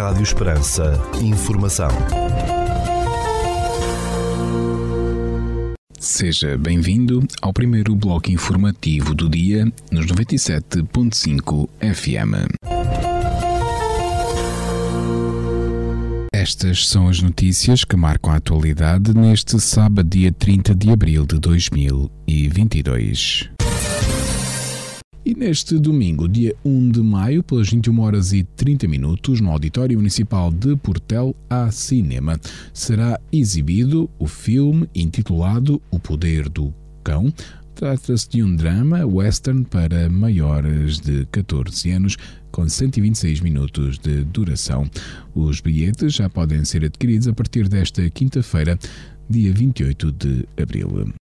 Rádio Esperança. Informação. Seja bem-vindo ao primeiro bloco informativo do dia nos 97.5 FM. Estas são as notícias que marcam a atualidade neste sábado, dia 30 de abril de 2022. E neste domingo, dia 1 de maio, pelas 21 horas e 30 minutos, no Auditório Municipal de Portel, há cinema. Será exibido o filme intitulado O Poder do Cão. Trata-se de um drama western para maiores de 14 anos, com 126 minutos de duração. Os bilhetes já podem ser adquiridos a partir desta quinta-feira, dia 28 de abril.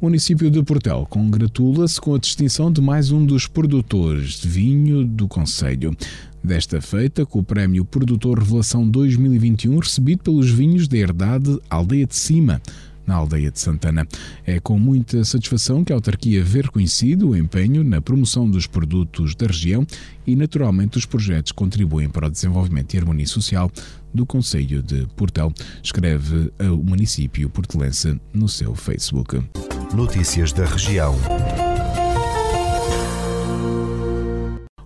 O município de Portel congratula-se com a distinção de mais um dos produtores de vinho do Conselho. Desta feita, com o Prémio Produtor Revelação 2021 recebido pelos vinhos da Herdade Aldeia de Cima, na aldeia de Santana. É com muita satisfação que a autarquia vê reconhecido o empenho na promoção dos produtos da região e, naturalmente, os projetos contribuem para o desenvolvimento e harmonia social do Conselho de Portel, escreve o município portelense no seu Facebook. Notícias da região.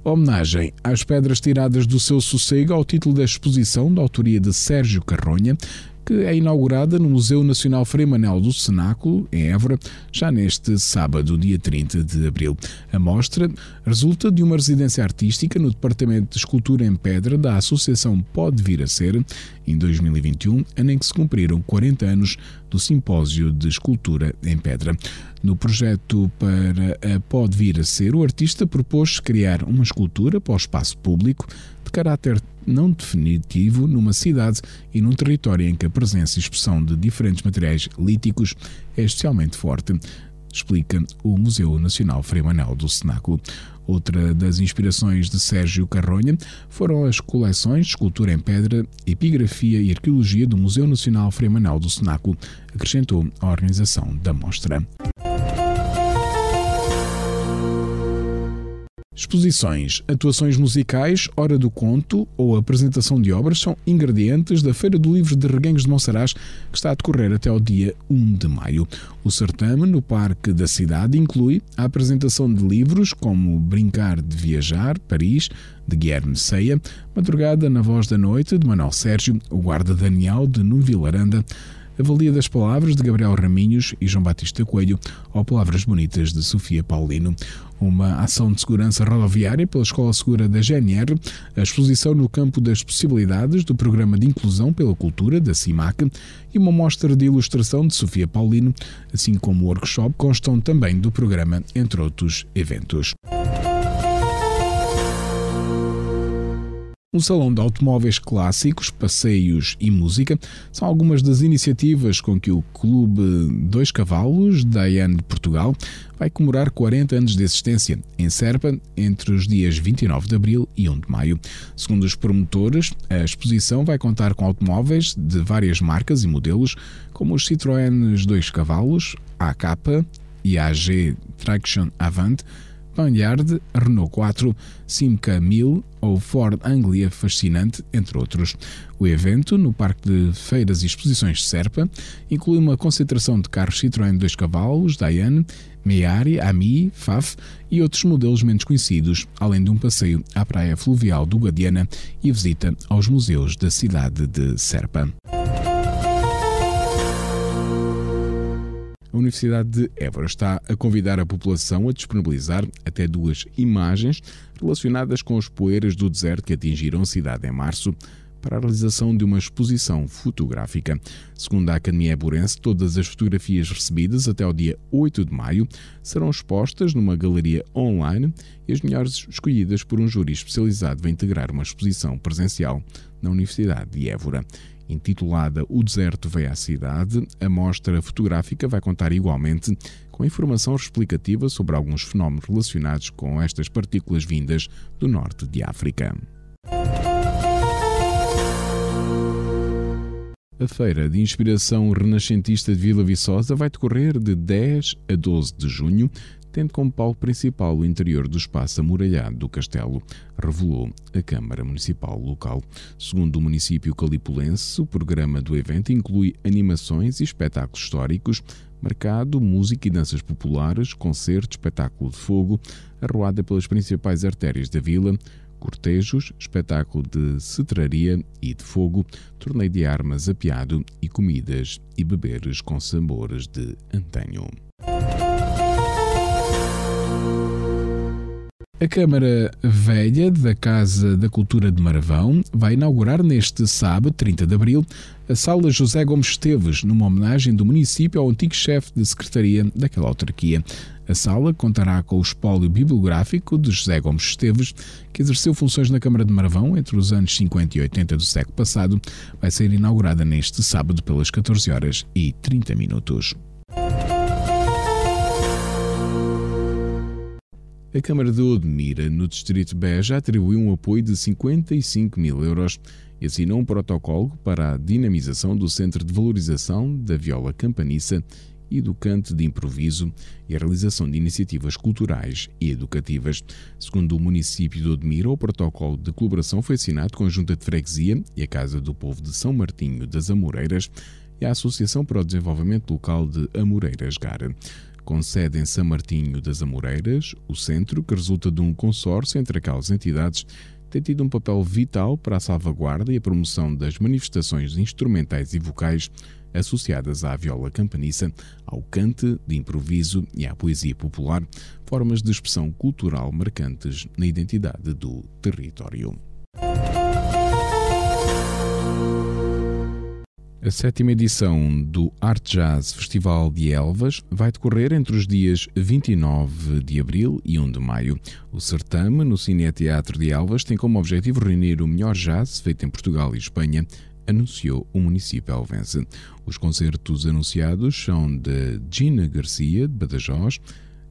Homenagem às pedras tiradas do seu sossego ao título da exposição da autoria de Sérgio Carronha, que é inaugurada no Museu Nacional Frei Manel do Cenáculo, em Évora, já neste sábado, dia 30 de abril. A mostra resulta de uma residência artística no Departamento de Escultura em Pedra da Associação Pode Vir a Ser, em 2021, ano em que se cumpriram 40 anos do Simpósio de Escultura em Pedra. No projeto para a Pode Vir a Ser, o artista propôs criar uma escultura para o espaço público de caráter não definitivo numa cidade e num território em que a presença e expressão de diferentes materiais líticos é especialmente forte, explica o Museu Nacional Frei Manuel do Cenáculo. Outra das inspirações de Sérgio Carronha foram as coleções de escultura em pedra, epigrafia e arqueologia do Museu Nacional Frei Manuel do Cenáculo, acrescentou a organização da mostra. Exposições, atuações musicais, hora do conto ou apresentação de obras são ingredientes da Feira do Livro de Reguengos de Monsaraz, que está a decorrer até ao dia 1 de maio. O certame no Parque da Cidade inclui a apresentação de livros como Brincar de Viajar, Paris, de Guilherme Ceia, Madrugada na Voz da Noite, de Manuel Sérgio, O Guarda Daniel, de Nuno Aranda, Avalia das Palavras, de Gabriel Raminhos e João Batista Coelho, ou Palavras Bonitas, de Sofia Paulino. Uma ação de segurança rodoviária pela Escola Segura da GNR, a exposição no campo das possibilidades do Programa de Inclusão pela Cultura, da CIMAC, e uma mostra de ilustração de Sofia Paulino, assim como o workshop, constam também do programa, entre outros eventos. Um salão de automóveis clássicos, passeios e música são algumas das iniciativas com que o Clube Dois Cavalos, da de Portugal, vai comemorar 40 anos de existência em Serpa entre os dias 29 de abril e 1 de maio. Segundo os promotores, a exposição vai contar com automóveis de várias marcas e modelos, como os Citroën 2 Cavalos, AK e AG Traction Avant, Panhard, Renault 4, Simca 1000 ou Ford Anglia Fascinante, entre outros. O evento, no Parque de Feiras e Exposições de Serpa, inclui uma concentração de carros Citroën 2 cavalos, Diane, Meari, Ami, Faf e outros modelos menos conhecidos, além de um passeio à praia fluvial do Guadiana e visita aos museus da cidade de Serpa. A Universidade de Évora está a convidar a população a disponibilizar até duas imagens relacionadas com as poeiras do deserto que atingiram a cidade em março para a realização de uma exposição fotográfica. Segundo a Academia Eburense, todas as fotografias recebidas até o dia 8 de maio serão expostas numa galeria online e as melhores escolhidas por um júri especializado vai integrar uma exposição presencial na Universidade de Évora. Intitulada O Deserto Veio à Cidade, a mostra fotográfica vai contar igualmente com informação explicativa sobre alguns fenómenos relacionados com estas partículas vindas do norte de África. A Feira de Inspiração Renascentista de Vila Viçosa vai decorrer de 10 a 12 de junho, tendo como palco principal o interior do espaço amuralhado do castelo, revelou a Câmara Municipal local. Segundo o município calipulense, o programa do evento inclui animações e espetáculos históricos, mercado, música e danças populares, concerto, espetáculo de fogo, arruada pelas principais artérias da vila, cortejos, espetáculo de cetraria e de fogo, torneio de armas apiado e comidas e beberes com sabores de antanho. A Câmara Velha da Casa da Cultura de Maravão vai inaugurar neste sábado, 30 de abril, a Sala José Gomes Esteves, numa homenagem do município ao antigo chefe de secretaria daquela autarquia. A sala contará com o espólio bibliográfico de José Gomes Esteves, que exerceu funções na Câmara de Maravão entre os anos 50 e 80 do século passado. Vai ser inaugurada neste sábado pelas 14 horas e 30 minutos. A Câmara de Odmira, no Distrito Beja, atribuiu um apoio de 55 mil euros e assinou um protocolo para a dinamização do Centro de Valorização da Viola Campaniça e do cante de improviso e a realização de iniciativas culturais e educativas. Segundo o município de Odmira, o protocolo de colaboração foi assinado com a Junta de Freguesia e a Casa do Povo de São Martinho das Amoreiras e a Associação para o Desenvolvimento Local de Amoreiras Gara com sede em São Martinho das Amoreiras, o centro, que resulta de um consórcio entre aquelas entidades, tem tido um papel vital para a salvaguarda e a promoção das manifestações instrumentais e vocais associadas à viola campaniça, ao cante de improviso e à poesia popular, formas de expressão cultural marcantes na identidade do território. A sétima edição do Art Jazz Festival de Elvas vai decorrer entre os dias 29 de abril e 1 de maio. O certame no Cine Teatro de Elvas tem como objetivo reunir o melhor jazz feito em Portugal e Espanha, anunciou o município elvense. Os concertos anunciados são de Gina Garcia, de Badajoz,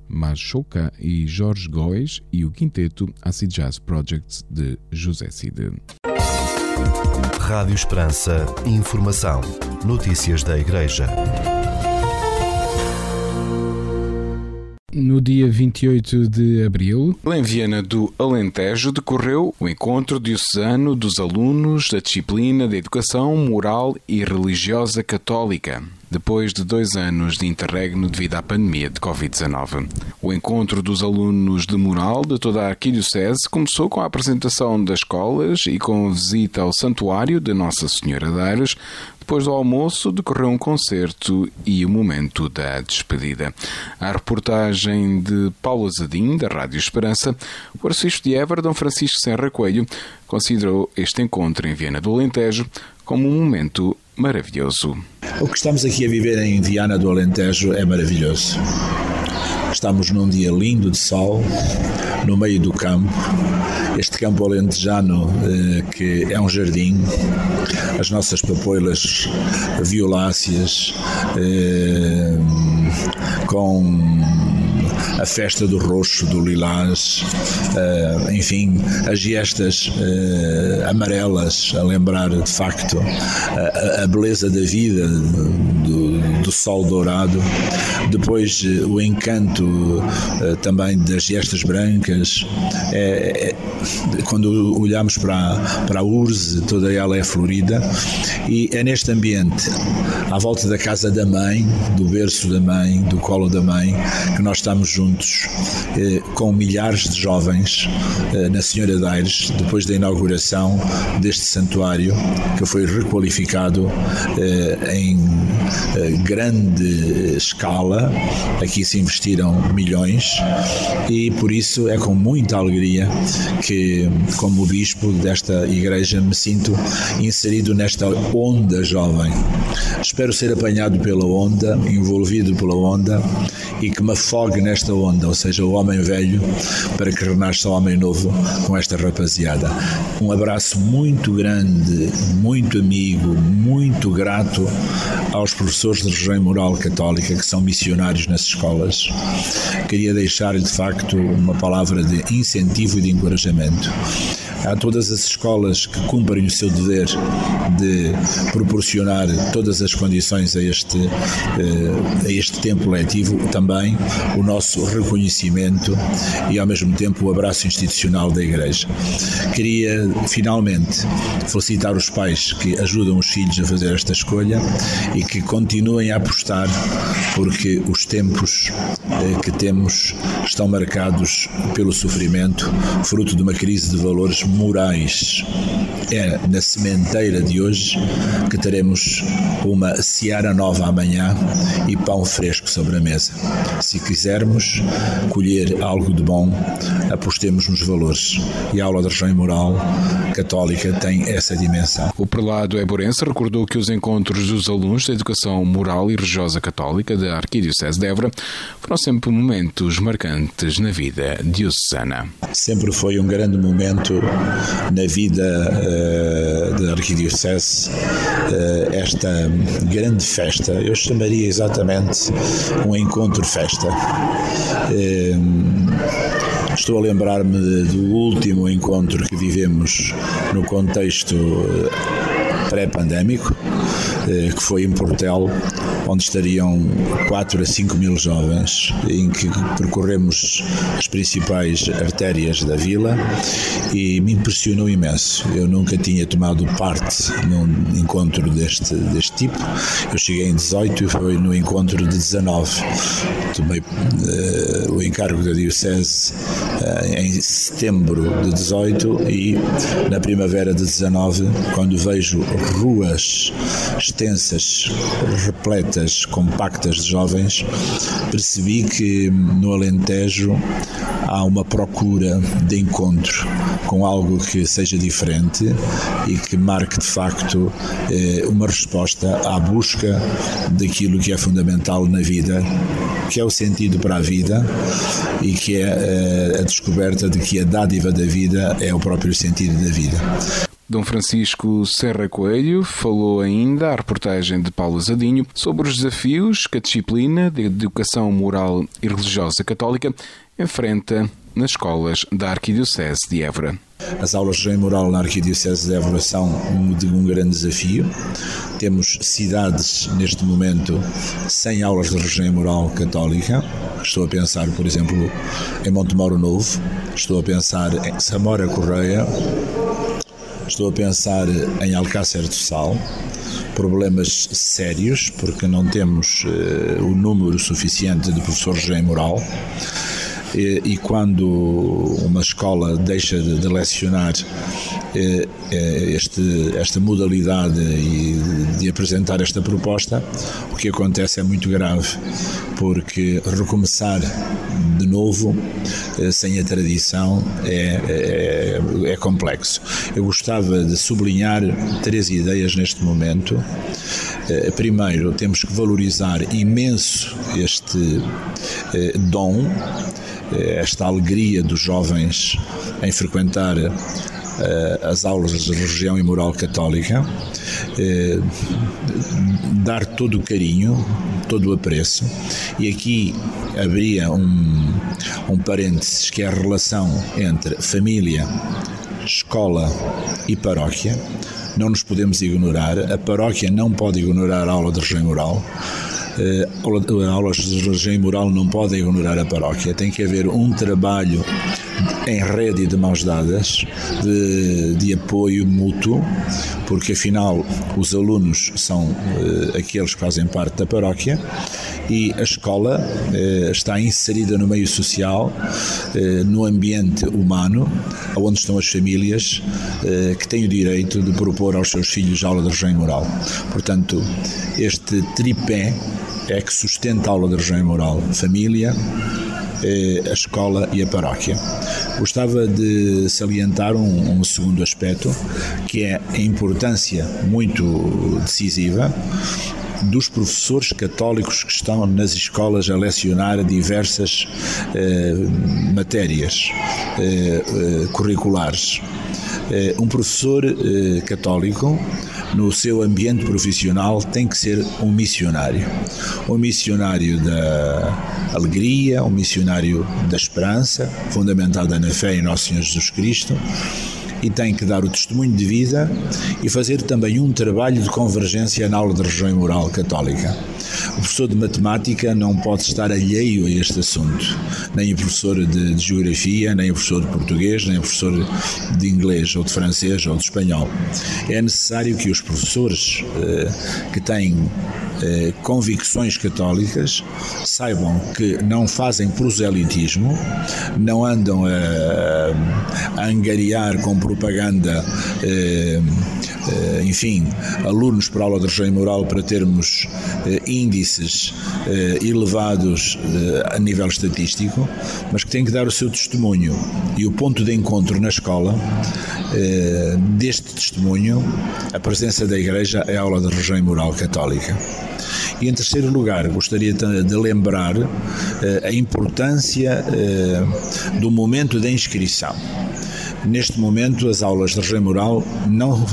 Machoca e Jorge Góes e o quinteto Acid Jazz Projects de José Cid. Rádio Esperança. Informação. Notícias da Igreja. No dia 28 de abril, em Viena do Alentejo, decorreu o encontro diocesano dos alunos da disciplina de Educação Moral e Religiosa Católica depois de dois anos de interregno devido à pandemia de Covid-19. O encontro dos alunos de moral de toda a Arquidiocese começou com a apresentação das escolas e com visita ao Santuário de Nossa Senhora de Aires. Depois do almoço, decorreu um concerto e o momento da despedida. A reportagem de Paulo Zadim, da Rádio Esperança, o arcebispo de Évora, Dom Francisco Serra Coelho, considerou este encontro em Viena do Alentejo como um momento maravilhoso. O que estamos aqui a viver em Viana do Alentejo é maravilhoso. Estamos num dia lindo de sol, no meio do campo. Este campo alentejano eh, que é um jardim, as nossas papoilas violáceas eh, com a festa do roxo, do lilás, uh, enfim, as gestas uh, amarelas a lembrar de facto a, a beleza da vida, do, do sol dourado, depois uh, o encanto também das gestas brancas, é, é, quando olhamos para, para a urze, toda ela é florida, e é neste ambiente, à volta da casa da mãe, do berço da mãe, do colo da mãe, que nós estamos juntos eh, com milhares de jovens eh, na Senhora de Aires, depois da inauguração deste santuário, que foi requalificado eh, em grande escala. Aqui se investiram milhões e por isso é com muita alegria que, como bispo desta igreja, me sinto inserido nesta onda jovem. Espero ser apanhado pela onda, envolvido pela onda e que me afogue nesta onda, ou seja, o homem velho, para que renasça o homem novo com esta rapaziada. Um abraço muito grande, muito amigo, muito grato aos professores de religião moral católica que são missionários nas escolas. Queria deixar-lhe de facto uma palavra de incentivo e de encorajamento a todas as escolas que cumprem o seu dever de proporcionar todas as condições a este, a este tempo letivo, também o nosso reconhecimento e, ao mesmo tempo, o abraço institucional da Igreja. Queria, finalmente, felicitar os pais que ajudam os filhos a fazer esta escolha e que continuem a apostar, porque os tempos eh, que temos estão marcados pelo sofrimento, fruto de uma crise de valores morais. É na sementeira de hoje que teremos uma seara nova amanhã e pão fresco sobre a mesa. Se quisermos colher algo de bom, apostemos nos valores. E a aula de religião e moral católica tem essa dimensão. O prelado Eborense recordou que os encontros dos alunos da educação moral e religiosa católica da Arquidiocese de Évora foram sempre momentos marcantes na vida diocesana. Sempre foi um grande momento na vida uh, da Arquidiocese uh, esta grande festa. Eu chamaria exatamente um encontro-festa. Uh, Estou a lembrar-me do último encontro que vivemos no contexto pré-pandémico, eh, que foi em Portel, onde estariam 4 a 5 mil jovens, em que percorremos as principais artérias da vila e me impressionou imenso. Eu nunca tinha tomado parte num encontro deste, deste tipo. Eu cheguei em 18 e foi no encontro de 19. Tomei uh, o encargo da Diocese uh, em setembro de 18 e na primavera de 19, quando vejo ruas extensas, repletas, compactas de jovens, percebi que no Alentejo há uma procura de encontro com algo que seja diferente e que marque de facto eh, uma resposta à busca daquilo que é fundamental na vida, que é o sentido para a vida e que é eh, a descoberta de que a dádiva da vida é o próprio sentido da vida. Dom Francisco Serra Coelho falou ainda à reportagem de Paulo Zadinho sobre os desafios que a disciplina de educação moral e religiosa católica enfrenta nas escolas da Arquidiocese de Évora. As aulas de moral na Arquidiocese de Évora são um, de um grande desafio. Temos cidades neste momento sem aulas de religião moral católica. Estou a pensar, por exemplo, em Montemoro Novo, estou a pensar em Samora Correia, Estou a pensar em Alcácer do Sal, problemas sérios, porque não temos uh, o número suficiente de professores de moral. E, e, quando uma escola deixa de, de lecionar este, esta modalidade e de, apresentar esta proposta, o que acontece é muito grave, porque recomeçar de novo, eh, sem a tradição, é, é, é complexo. Eu gostava de sublinhar três ideias neste momento. Eh, primeiro, temos que valorizar imenso este eh, dom, esta alegria dos jovens em frequentar as aulas de religião e moral católica, dar todo o carinho, todo o apreço, e aqui abria um, um parênteses que é a relação entre família, escola e paróquia. Não nos podemos ignorar, a paróquia não pode ignorar a aula de religião moral. Uh, aulas de religião moral não podem ignorar a paróquia. Tem que haver um trabalho em rede de mãos dadas, de, de apoio mútuo, porque afinal os alunos são uh, aqueles que fazem parte da paróquia e a escola uh, está inserida no meio social, uh, no ambiente humano, onde estão as famílias que têm o direito de propor aos seus filhos aula de religião moral. Portanto, este tripé é que sustenta a aula de religião moral: família, a escola e a paróquia. Gostava de salientar um, um segundo aspecto, que é a importância muito decisiva dos professores católicos que estão nas escolas a lecionar diversas eh, matérias eh, eh, curriculares. Eh, um professor eh, católico no seu ambiente profissional tem que ser um missionário. Um missionário da alegria, um missionário da esperança, fundamentada na fé em Nosso Senhor Jesus Cristo e tem que dar o testemunho de vida e fazer também um trabalho de convergência na aula de religião e moral católica. O professor de matemática não pode estar alheio a este assunto, nem o professor de, de geografia, nem o professor de português, nem o professor de inglês ou de francês ou de espanhol. É necessário que os professores eh, que têm eh, convicções católicas saibam que não fazem proselitismo, não andam a, a angariar com propaganda, eh, eh, enfim, alunos para aula de religião e moral para termos eh, índices elevados a nível estatístico, mas que têm que dar o seu testemunho e o ponto de encontro na escola deste testemunho, a presença da Igreja é a aula de religião e moral católica. E em terceiro lugar, gostaria de lembrar a importância do momento da inscrição. Neste momento, as aulas de regime moral não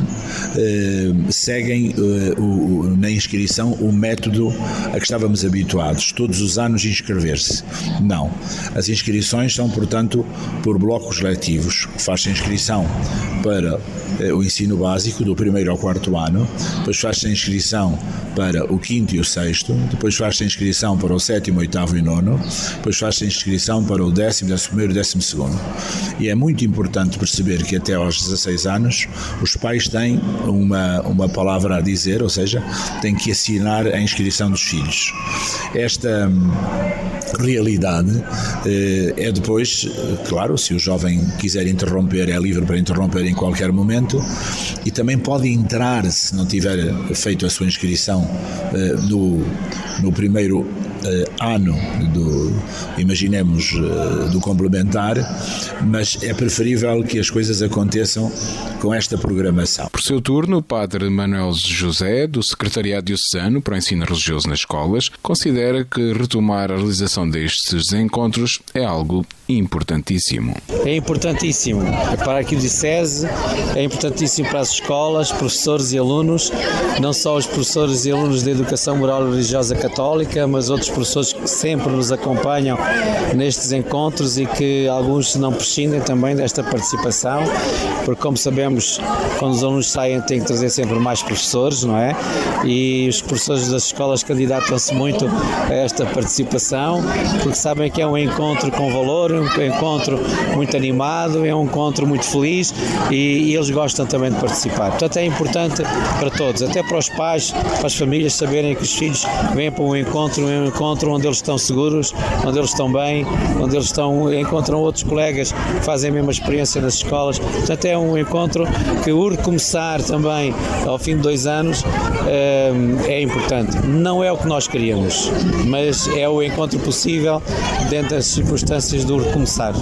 eh, seguem eh, o, na inscrição o método a que estávamos habituados, todos os anos inscrever-se. Não. As inscrições são, portanto, por blocos letivos. Faz-se inscrição para eh, o ensino básico, do primeiro ao quarto ano, depois faz-se a inscrição para o quinto e o sexto, depois faz-se a inscrição para o sétimo, oitavo e nono, depois faz-se a inscrição para o décimo, décimo primeiro e décimo segundo. E é muito importante perceber que até aos 16 anos os pais têm uma, uma palavra a dizer, ou seja, têm que assinar a inscrição dos filhos. Esta hum, realidade eh, é depois, claro, se o jovem quiser interromper, é livre para interromper em qualquer momento e também pode entrar, se não tiver feito a sua inscrição eh, no, no primeiro eh, ano do, imaginemos, do complementar, mas é preferível que as coisas aconteçam com esta programação. Por seu turno, o padre Manuel José, do Secretariado Diocesano para o Ensino Religioso nas Escolas, considera que retomar a realização destes encontros é algo importantíssimo. É importantíssimo para a Arquidiocese, é importantíssimo para as escolas, professores e alunos, não só os professores e alunos da Educação Moral e Religiosa Católica, mas outros professores que sempre nos acompanham nestes encontros e que alguns não prescindem também desta participação, porque como sabemos, quando os alunos saem têm que trazer sempre mais professores, não é? E os professores das escolas candidatam-se muito a esta participação, porque sabem que é um encontro com valor, um encontro muito animado, é um encontro muito feliz e, e eles gostam também de participar. Portanto, é importante para todos, até para os pais, para as famílias saberem que os filhos vêm para um encontro, um encontro onde eles estão seguros, onde eles estão bem, onde eles estão, encontram outros colegas que fazem a mesma experiência nas escolas. Portanto, é um encontro que o recomeçar também ao fim de dois anos eh, é importante. Não é o que nós queríamos, mas é o encontro possível dentro das circunstâncias do recomeçar.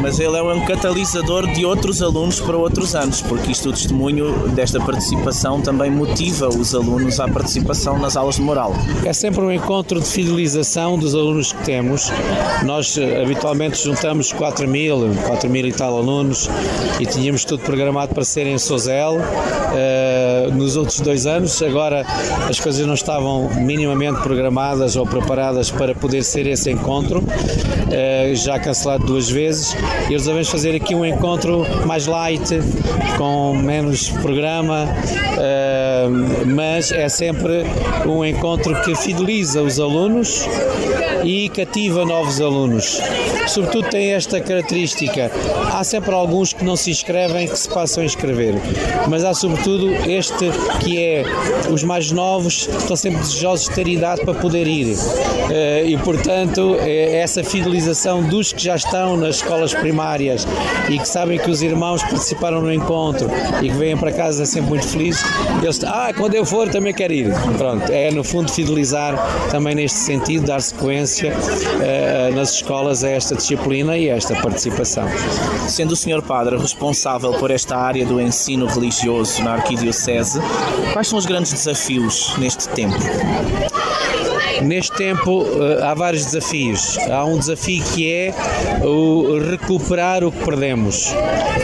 Mas ele é um catalisador de outros alunos para outros anos, porque isto o testemunho desta participação também motiva os alunos à participação nas aulas de moral. É sempre um encontro de fidelização dos alunos que temos. Nós eh, habitualmente juntamos 4 mil, 4 mil e tal alunos e tínhamos tudo programado para ser em Sozel uh, nos outros dois anos. Agora as coisas não estavam minimamente programadas ou preparadas para poder ser esse encontro. Uh, já cancelado duas vezes. E resolvemos fazer aqui um encontro mais light, com menos programa, uh, mas é sempre um encontro que fideliza os alunos e cativa novos alunos. Sobretudo tem esta característica: há sempre alguns que não se inscrevem que se passam a inscrever, mas há sobretudo este que é os mais novos estão sempre desejosos de ter idade para poder ir uh, e portanto é essa fidelização dos que já estão nas escolas primárias e que sabem que os irmãos participaram no encontro e que vêm para casa sempre muito felizes, eles, ah, quando eu for também quero ir. Pronto, é no fundo fidelizar também neste sentido, dar sequência uh, nas escolas a esta disciplina e a esta participação. Sendo o Sr. Padre responsável por esta área do ensino religioso na Arquidiocese, quais são os grandes desafios neste tempo? Neste tempo eh, há vários desafios. Há um desafio que é o recuperar o que perdemos,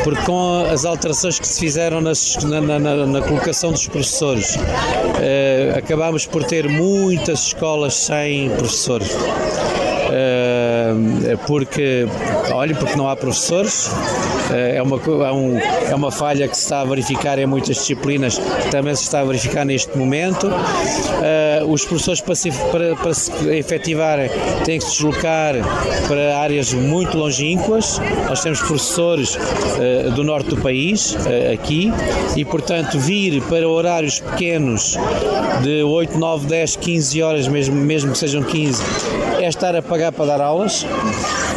porque com as alterações que se fizeram na, na, na, colocação dos professores, eh, acabamos por ter muitas escolas sem professores. Uh, porque, olha, porque não há professores, é uma, é, um, é uma falha que se está a verificar em muitas disciplinas, também se está a verificar neste momento. Os professores, para se, para, para se efetivarem, têm que se deslocar para áreas muito longínquas. Nós temos professores do norte do país, aqui, e portanto vir para horários pequenos de 8, 9, 10, 15 horas, mesmo, mesmo que sejam 15, é estar a pagar para dar aulas.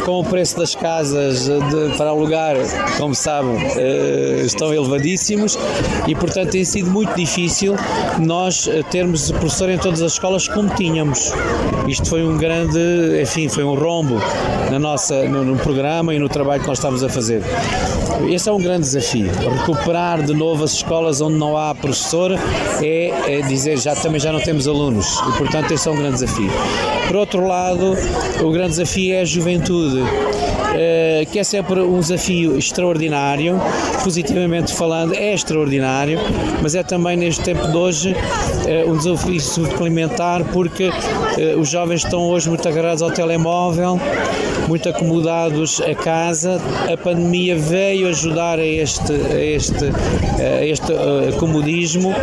Com o preço das casas de, para alugar, como sabem, eh, estão elevadíssimos e, portanto, tem sido muito difícil nós eh, termos professor em todas as escolas como tínhamos. Isto foi um grande, enfim, foi um rombo na nossa, no, no programa e no trabalho que nós estamos a fazer. Esse é um grande desafio. Recuperar de novo as escolas onde não há professor é, é dizer já também já não temos alunos e, portanto, esse é um grande desafio. Por outro lado, o grande desafio é a juventude. Eh, que é sempre um desafio extraordinário, positivamente falando, é extraordinário, mas é também neste tempo de hoje eh, um desafio suplementar porque eh, os jovens estão hoje muito agarrados ao telemóvel, muito acomodados a casa. A pandemia veio ajudar a este, a este, a este comodismo,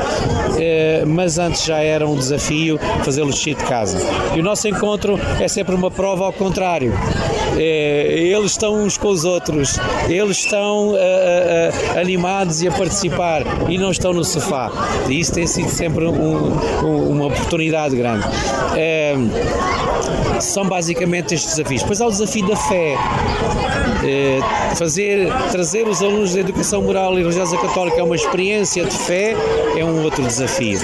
mas antes já era um desafio fazê-los sair de casa. E o nosso encontro é sempre uma prova ao contrário. Eles estão uns com os outros, eles estão uh, uh, animados e a participar e não estão no sofá. E isso tem sido sempre um, um, uma oportunidade grande. são basicamente estes desafios. Depois há o desafio da fé. Fazer, trazer os alunos da educação moral e religiosa católica a uma experiência de fé é um outro desafio.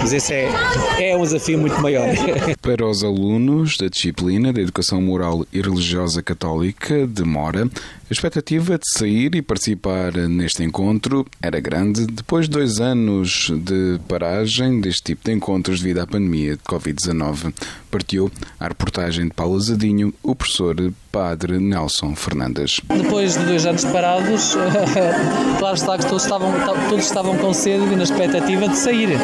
Mas esse é, é um desafio muito maior. Para os alunos da disciplina da educação moral e religiosa católica, demora, a expectativa de sair e participar neste encontro era grande. Depois de dois anos de paragem deste tipo de encontros devido à pandemia de Covid-19, partiu a reportagem de Paulo Zadinho, o professor Padre Nelson Fernandes. Depois de dois anos parados, claro está que todos estavam, todos estavam com sede e na expectativa de sair.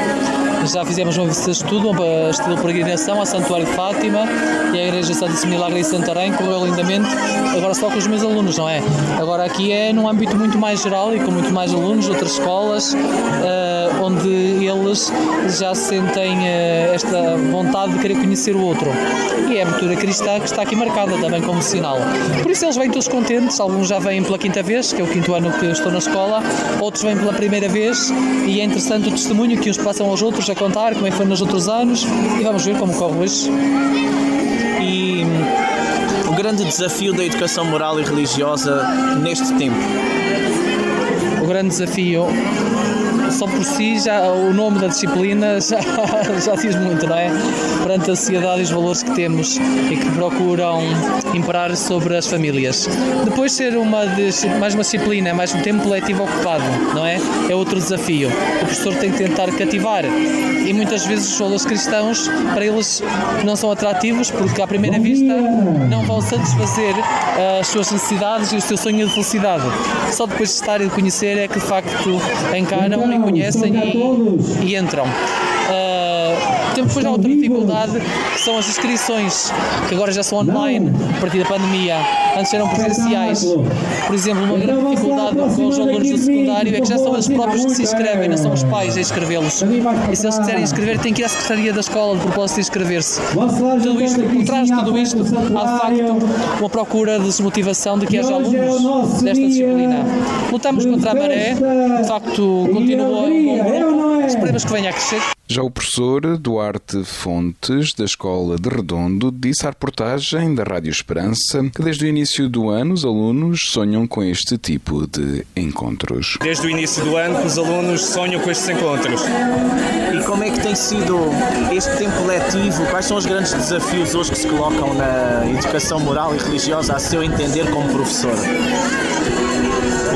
Já fizemos uma de estudo, estilo peregrinação, a Santuário de Fátima e a Igreja Santíssimo Milagre em Santarém, correu lindamente, agora só com os meus alunos, não é? Agora aqui é num âmbito muito mais geral e com muito mais alunos, outras escolas, uh, onde eles já sentem uh, esta vontade de querer conhecer o outro. E é a abertura cristã que está aqui marcada também como sinal. Por isso eles vêm todos contentes, alguns já vêm pela quinta vez, que é o quinto ano que estou na escola, outros vêm pela primeira vez e é interessante o testemunho que uns passam aos outros a contar como é que foi nos outros anos e vamos ver como corre hoje. E grande desafio da educação moral e religiosa neste tempo? Grande desafio só por si já o nome da disciplina já, já diz muito, não é? Perante a sociedade e os valores que temos e que procuram imperar sobre as famílias. Depois ser uma mais uma disciplina, mais um tempo letivo ocupado, não é? É outro desafio. O professor tem que tentar cativar e muitas vezes os valores cristãos para eles não são atrativos porque à primeira vista não vão satisfazer as suas necessidades e o seu sonho de felicidade. Só depois de estar e de conhecer é que de facto encaram e conhecem e, e entram. Uh, depois já outra dificuldade que são as inscrições, que agora já são online a partir da pandemia. Antes eram presenciais. Por exemplo, uma grande dificuldade com os alunos do secundário é que já são eles próprios que se inscrevem, não são os pais a inscrevê-los. E se eles quiserem inscrever, têm que ir à Secretaria da Escola de propósito de inscrever-se. Tudo isto, por trás de tudo isto, há de facto uma procura de desmotivação de que haja alunos desta disciplina. Lutamos contra a maré, de facto, continua um bom grupo, esperemos que venha a crescer. Já o professor Duarte Fontes, da Escola de Redondo, disse à reportagem da Rádio Esperança que desde o início do ano os alunos sonham com este tipo de encontros. Desde o início do ano os alunos sonham com estes encontros. E como é que tem sido este tempo letivo? Quais são os grandes desafios hoje que se colocam na educação moral e religiosa a seu entender como professor?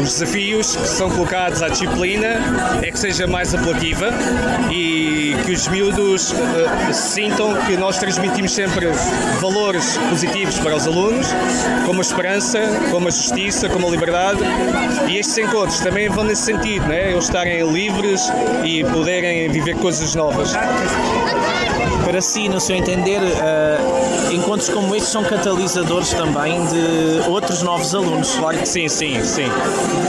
Os desafios que são colocados à disciplina é que seja mais apelativa e que os miúdos uh, sintam que nós transmitimos sempre valores positivos para os alunos, como a esperança, como a justiça, como a liberdade. E estes encontros também vão nesse sentido, né? eles estarem livres e poderem viver coisas novas para si, no seu entender, uh, encontros como estes são catalisadores também de outros novos alunos? Claro que sim, sim, sim.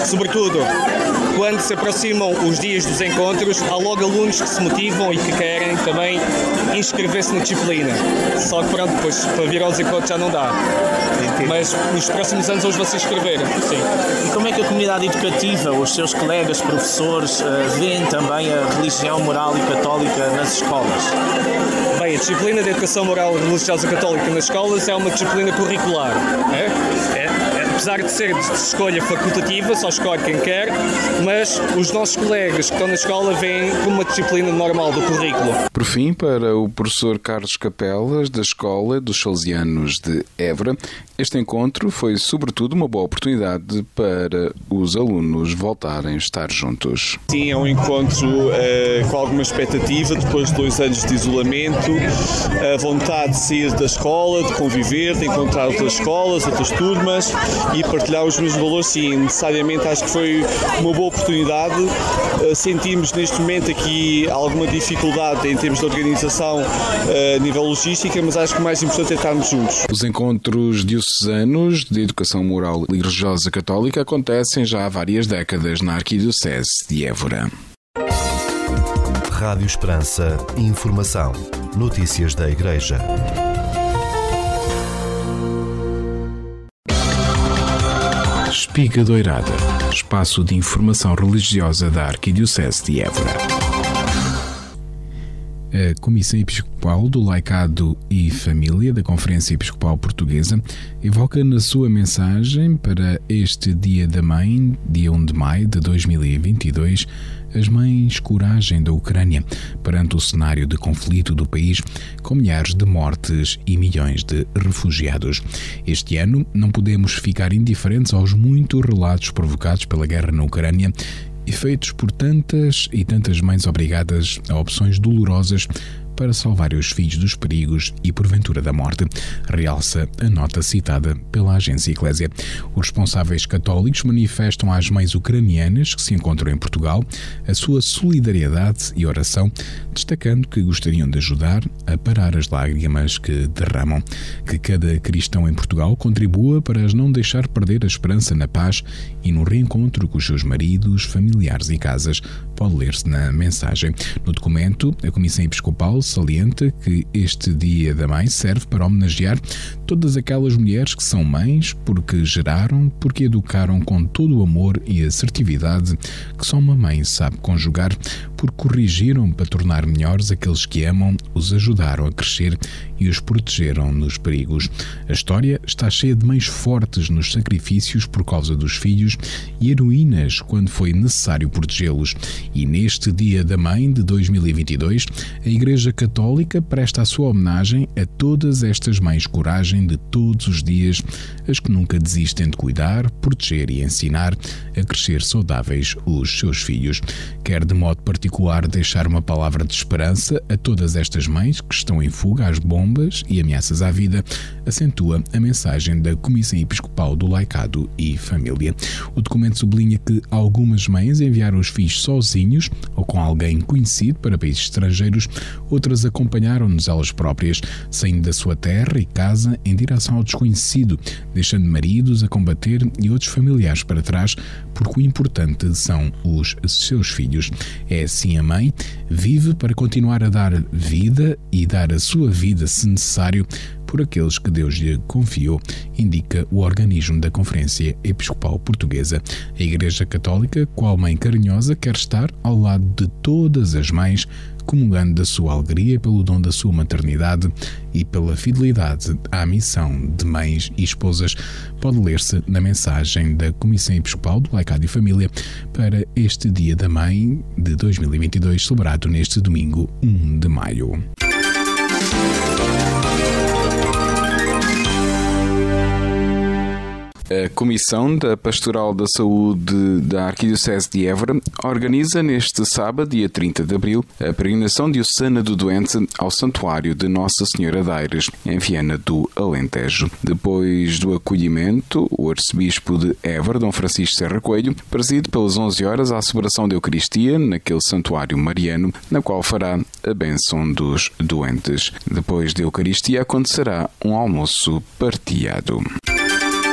Sobretudo, quando se aproximam os dias dos encontros, há logo alunos que se motivam e que querem também inscrever-se na disciplina. Só que pronto, depois para vir aos encontros já não dá. Mas nos próximos anos eles vão se inscrever, sim. E como é que a comunidade educativa, os seus colegas, professores, uh, veem também a religião moral e católica nas escolas? Bem, a disciplina de educação moral religiosa católica nas escolas é uma disciplina curricular. É? Apesar de ser de escolha facultativa, só escolhe quem quer, mas os nossos colegas que estão na escola veem como uma disciplina normal do currículo. Por fim, para o professor Carlos Capelas, da Escola dos Salesianos de Évora, este encontro foi sobretudo uma boa oportunidade para os alunos voltarem a estar juntos. Sim, é um encontro uh, com alguma expectativa, depois de dois anos de isolamento, a vontade de sair da escola, de conviver, de encontrar outras escolas, outras turmas e partilhar os mesmos valores, sim, necessariamente acho que foi uma boa oportunidade. Uh, sentimos neste momento aqui alguma dificuldade em termos de organização uh, a nível logística, mas acho que o mais importante é estarmos juntos. Os encontros diocesanos de educação moral e religiosa católica acontecem já há várias décadas na Arquidiocese de Évora. Rádio Esperança. Informação. Notícias da Igreja. Espiga Doirada. Espaço de informação religiosa da Arquidiocese de Évora a Comissão Episcopal do Laicado e Família da Conferência Episcopal Portuguesa evoca na sua mensagem para este Dia da Mãe, dia 1 de maio de 2022, as mães coragem da Ucrânia perante o cenário de conflito do país, com milhares de mortes e milhões de refugiados. Este ano não podemos ficar indiferentes aos muitos relatos provocados pela guerra na Ucrânia e feitos por tantas e tantas mães obrigadas a opções dolorosas para salvar os filhos dos perigos e porventura da morte, realça a nota citada pela agência Eclésia. Os responsáveis católicos manifestam às mães ucranianas que se encontram em Portugal a sua solidariedade e oração, destacando que gostariam de ajudar a parar as lágrimas que derramam. Que cada cristão em Portugal contribua para as não deixar perder a esperança na paz e no reencontro com os seus maridos, familiares e casas, pode ler-se na mensagem. No documento, a Comissão Episcopal salienta que este Dia da Mãe serve para homenagear todas aquelas mulheres que são mães porque geraram, porque educaram com todo o amor e assertividade que só uma mãe sabe conjugar, porque corrigiram para tornar melhores aqueles que amam, os ajudaram a crescer e os protegeram nos perigos. A história está cheia de mães fortes nos sacrifícios por causa dos filhos e heroínas quando foi necessário protegê-los. E neste Dia da Mãe de 2022, a Igreja Católica presta a sua homenagem a todas estas mães coragem de todos os dias, as que nunca desistem de cuidar, proteger e ensinar a crescer saudáveis os seus filhos. Quer de modo particular deixar uma palavra de esperança a todas estas mães que estão em fuga às bombas e ameaças à vida, acentua a mensagem da Comissão Episcopal do Laicado e Família. O documento sublinha que algumas mães enviaram os filhos sozinhos ou com alguém conhecido para países estrangeiros, outras acompanharam-nos elas próprias, saindo da sua terra e casa em direção ao desconhecido, deixando maridos a combater e outros familiares para trás, porque o importante são os seus filhos. É assim a mãe vive para continuar a dar vida e dar a sua vida, se necessário, por aqueles que Deus lhe confiou, indica o organismo da Conferência Episcopal Portuguesa. A Igreja Católica, qual mãe carinhosa, quer estar ao lado de todas as mães comungando da sua alegria pelo dom da sua maternidade e pela fidelidade à missão de mães e esposas, pode ler-se na mensagem da Comissão Episcopal do Laicado e Família para este Dia da Mãe de 2022, celebrado neste domingo 1 de maio. A Comissão da Pastoral da Saúde da Arquidiocese de Évora organiza neste sábado, dia 30 de abril, a peregrinação diocesana do doente ao Santuário de Nossa Senhora de Aires, em Viana do Alentejo. Depois do acolhimento, o arcebispo de Évora, Dom Francisco Serra Coelho, preside pelas 11 horas a celebração da Eucaristia naquele santuário mariano, na qual fará a bênção dos doentes. Depois da Eucaristia acontecerá um almoço partilhado.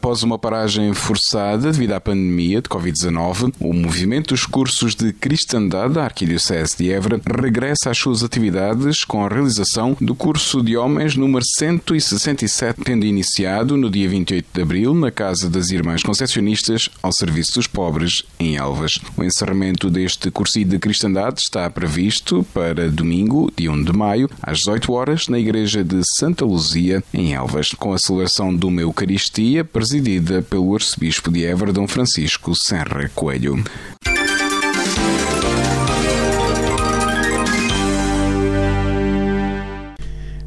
Após uma paragem forçada devido à pandemia de Covid-19, o movimento dos cursos de cristandade da Arquidiocese de Évora regressa às suas atividades com a realização do curso de homens número 167, tendo iniciado no dia 28 de abril na Casa das Irmãs Concepcionistas ao Serviço dos Pobres, em Elvas. O encerramento deste curso de cristandade está previsto para domingo, dia 1 de maio, às 18 horas, na Igreja de Santa Luzia, em Elvas, com a celebração de uma Eucaristia presidida pelo arcebispo de Évora, Dom Francisco Serra Coelho.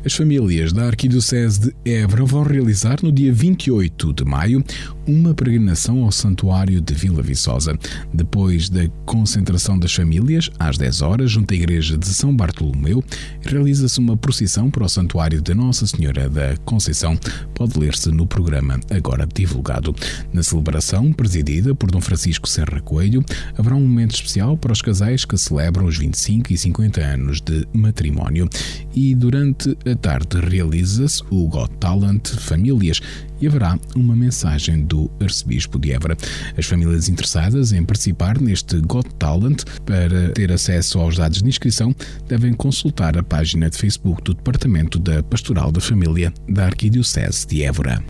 As famílias da Arquidiocese de Évora vão realizar no dia 28 de maio uma peregrinação ao Santuário de Vila Viçosa. Depois da concentração das famílias, às 10 horas, junto à Igreja de São Bartolomeu, realiza-se uma procissão para o Santuário de Nossa Senhora da Conceição. Pode ler-se no programa agora divulgado. Na celebração, presidida por Dom Francisco Serra Coelho, haverá um momento especial para os casais que celebram os 25 e 50 anos de matrimónio. E durante a tarde realiza-se o Got Talent Famílias e haverá uma mensagem do Arcebispo de Évora. As famílias interessadas em participar neste Got Talent para ter acesso aos dados de inscrição devem consultar a página de Facebook do Departamento da Pastoral da Família da Arquidiocese de Évora.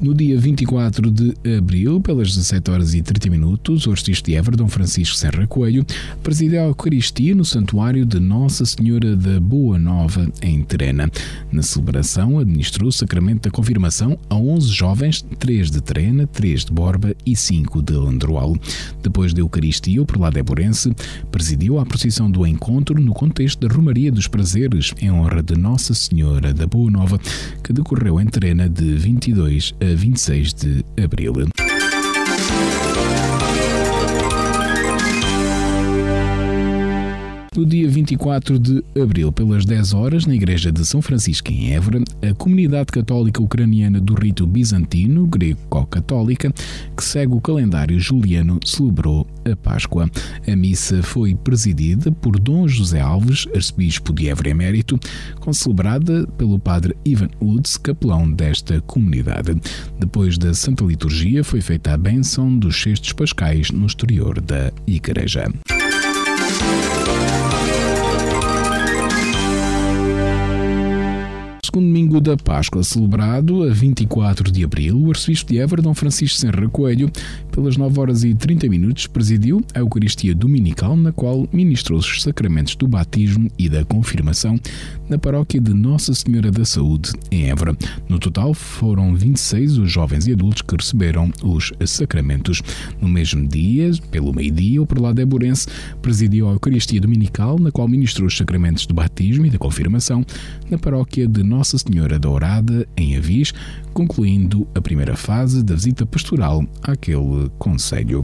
No dia 24 de abril, pelas 17 horas e 30 minutos, o artista de Dom Francisco Serra Coelho, presidiu a Eucaristia no Santuário de Nossa Senhora da Boa Nova, em Terena. Na celebração, administrou o sacramento da confirmação a 11 jovens, 3 de Terena, 3 de Borba e 5 de Landroal. Depois da Eucaristia, o prelado Eborense presidiu a procissão do encontro no contexto da Romaria dos Prazeres, em honra de Nossa Senhora da Boa Nova, que decorreu em Terena de 22 a 26 de abril. No dia 24 de abril, pelas 10 horas, na Igreja de São Francisco, em Évora, a comunidade católica ucraniana do rito bizantino, greco-católica, que segue o calendário juliano, celebrou a Páscoa. A missa foi presidida por Dom José Alves, arcebispo de Évora Emérito, concelebrada pelo padre Ivan Woods, capelão desta comunidade. Depois da Santa Liturgia, foi feita a bênção dos cestos pascais no exterior da igreja. Segundo domingo da Páscoa, celebrado a 24 de abril, o arcebispo de Évora, Dom Francisco Serra Coelho, pelas 9 horas e 30 minutos, presidiu a Eucaristia Dominical, na qual ministrou os sacramentos do batismo e da confirmação na paróquia de Nossa Senhora da Saúde, em Évora. No total, foram 26 os jovens e adultos que receberam os sacramentos. No mesmo dia, pelo meio-dia, o prelado Eburense presidiu a Eucaristia Dominical, na qual ministrou os sacramentos do batismo e da confirmação na paróquia de Nossa Senhora da Orada, em Avis, concluindo a primeira fase da visita pastoral àquele conselho.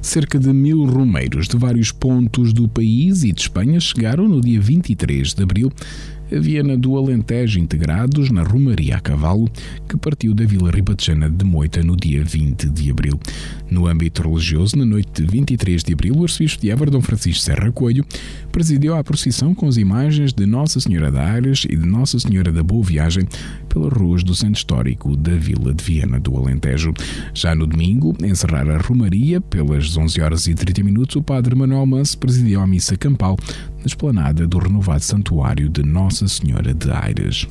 Cerca de mil romeiros de vários pontos do país e de Espanha chegaram no dia 23 de abril Viana do Alentejo integrados na Romaria a Cavalo, que partiu da Vila Ribatejana de Moita no dia 20 de abril. No âmbito religioso, na noite de 23 de abril, o arcebispo de Évora, Dom Francisco Serra Coelho, presidiu a procissão com as imagens de Nossa Senhora da Ares e de Nossa Senhora da Boa Viagem pelas ruas do centro histórico da Vila de Viana do Alentejo. Já no domingo, encerrar a Romaria, pelas 11 horas e 30 minutos, o padre Manuel Manso presidiu a missa campal esplanada do renovado Santuário de Nossa Senhora de Aires.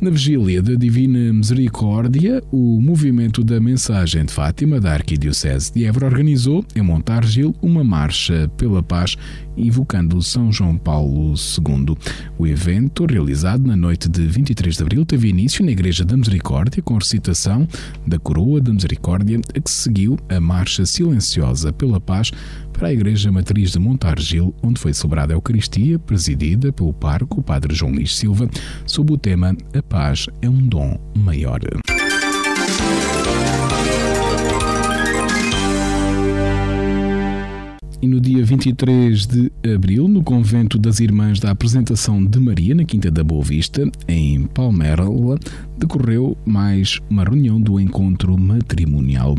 Na vigília da Divina Misericórdia, o movimento da Mensagem de Fátima da Arquidiocese de Évora organizou, em Montargil, uma marcha pela paz invocando São João Paulo II. O evento, realizado na noite de 23 de abril, teve início na Igreja da Misericórdia com recitação da Coroa da Misericórdia, a que seguiu a marcha silenciosa pela paz para a Igreja Matriz de Montargil, onde foi celebrada a Eucaristia, presidida pelo parco Padre João Luís Silva, sob o tema A Paz é um Dom Maior. E no dia 23 de abril, no convento das Irmãs da Apresentação de Maria, na Quinta da Boa Vista, em Palmeiras, decorreu mais uma reunião do encontro matrimonial.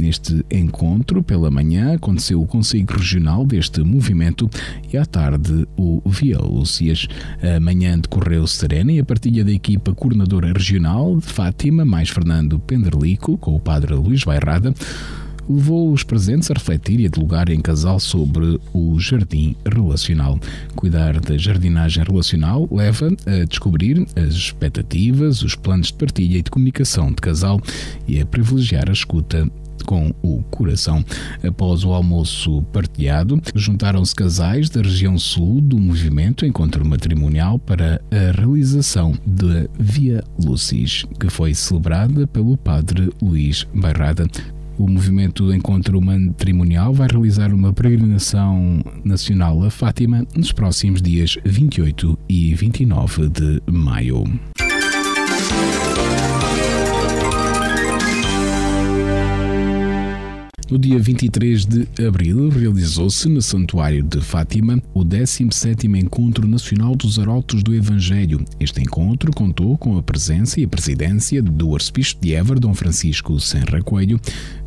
Neste encontro, pela manhã, aconteceu o Conselho Regional deste movimento e à tarde o Via Lúcias. A manhã decorreu serena e a partilha da equipa coordenadora regional de Fátima, mais Fernando Penderlico, com o padre Luís Bairrada, levou os presentes a refletir e a dialogar em casal sobre o jardim relacional. Cuidar da jardinagem relacional leva a descobrir as expectativas, os planos de partilha e de comunicação de casal e a privilegiar a escuta com o coração. Após o almoço partilhado, juntaram-se casais da região sul do movimento Encontro Matrimonial para a realização da Via Lucis, que foi celebrada pelo padre Luís Bairrada. O movimento Encontro Matrimonial vai realizar uma peregrinação nacional a Fátima nos próximos dias 28 e 29 de maio. No dia 23 de abril, realizou-se no Santuário de Fátima o 17º Encontro Nacional dos Arotos do Evangelho. Este encontro contou com a presença e a presidência do arcebispo de Évora, Dom Francisco Senra Coelho,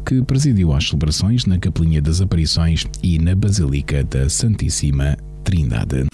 que presidiu as celebrações na Capelinha das Aparições e na Basílica da Santíssima Trindade.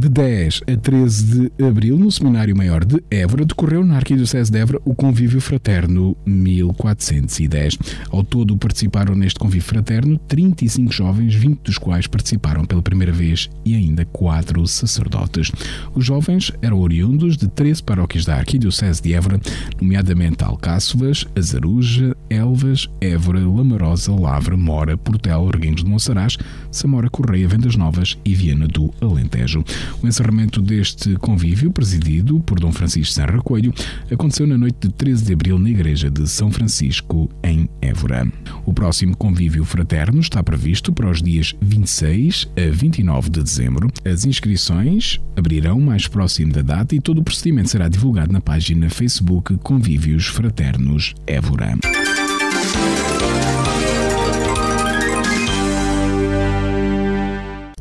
De 10 a 13 de abril, no Seminário Maior de Évora, decorreu na Arquidiocese de Évora o Convívio Fraterno 1410. Ao todo participaram neste convívio fraterno 35 jovens, 20 dos quais participaram pela primeira vez e ainda 4 sacerdotes. Os jovens eram oriundos de 13 paróquias da Arquidiocese de Évora, nomeadamente Alcáçovas, Azaruja, Elvas, Évora, Lamarosa, Lavra, Mora, Portel, Reguengos de Monsaraz, Samora Correia, Vendas Novas e Viana do Alentejo. O encerramento deste convívio, presidido por Dom Francisco Serra Coelho, aconteceu na noite de 13 de abril na Igreja de São Francisco, em Évora. O próximo convívio fraterno está previsto para os dias 26 a 29 de dezembro. As inscrições abrirão mais próximo da data e todo o procedimento será divulgado na página Facebook Convívios Fraternos Évora.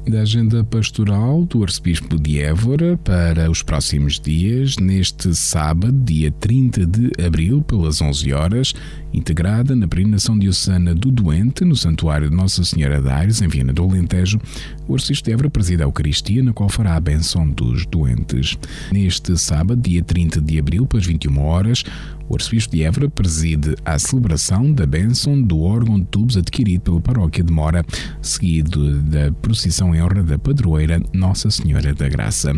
Da agenda pastoral do Arcebispo de Évora para os próximos dias, neste sábado, dia 30 de abril, pelas 11 horas, integrada na peregrinação diocesana do doente no Santuário de Nossa Senhora de Aires, em Viana do Alentejo, o Arcebispo de Évora preside a Eucaristia, na qual fará a benção dos doentes. Neste sábado, dia 30 de abril, pelas 21 horas, o arcebispo de Évora preside a celebração da bênção do órgão de tubos adquirido pela paróquia de Mora, seguido da procissão em honra da padroeira Nossa Senhora da Graça.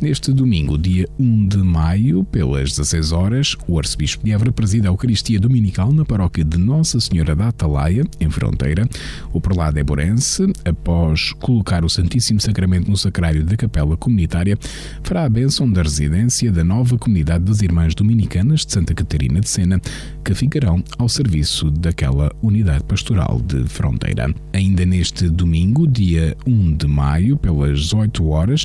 Neste domingo, dia 1 de maio, pelas 16 horas, o arcebispo de Évora preside a Eucaristia Dominical na paróquia de Nossa Senhora da Atalaia, em Fronteira. O prelado eborense, após colocar o Santíssimo Sacramento no sacrário da capela comunitária, fará a bênção da residência da nova comunidade das Irmãs Dominicanas de Santa Santa Catarina de Sena, que ficarão ao serviço daquela unidade pastoral de fronteira. Ainda neste domingo, dia 1 de maio, pelas 8 horas,